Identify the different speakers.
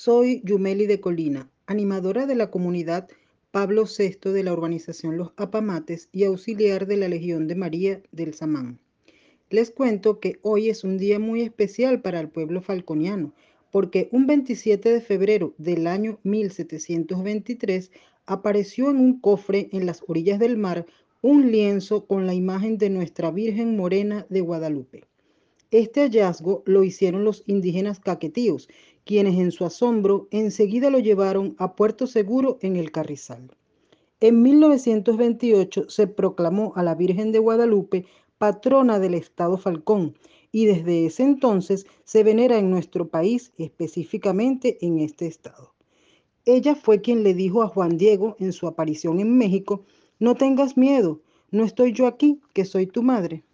Speaker 1: Soy Yumeli de Colina, animadora de la comunidad Pablo VI de la urbanización Los Apamates y auxiliar de la Legión de María del Samán. Les cuento que hoy es un día muy especial para el pueblo falconiano, porque un 27 de febrero del año 1723 apareció en un cofre en las orillas del mar un lienzo con la imagen de Nuestra Virgen Morena de Guadalupe. Este hallazgo lo hicieron los indígenas caquetíos, quienes en su asombro enseguida lo llevaron a Puerto Seguro en el Carrizal. En 1928 se proclamó a la Virgen de Guadalupe patrona del Estado Falcón y desde ese entonces se venera en nuestro país, específicamente en este estado. Ella fue quien le dijo a Juan Diego en su aparición en México, no tengas miedo, no estoy yo aquí, que soy tu madre.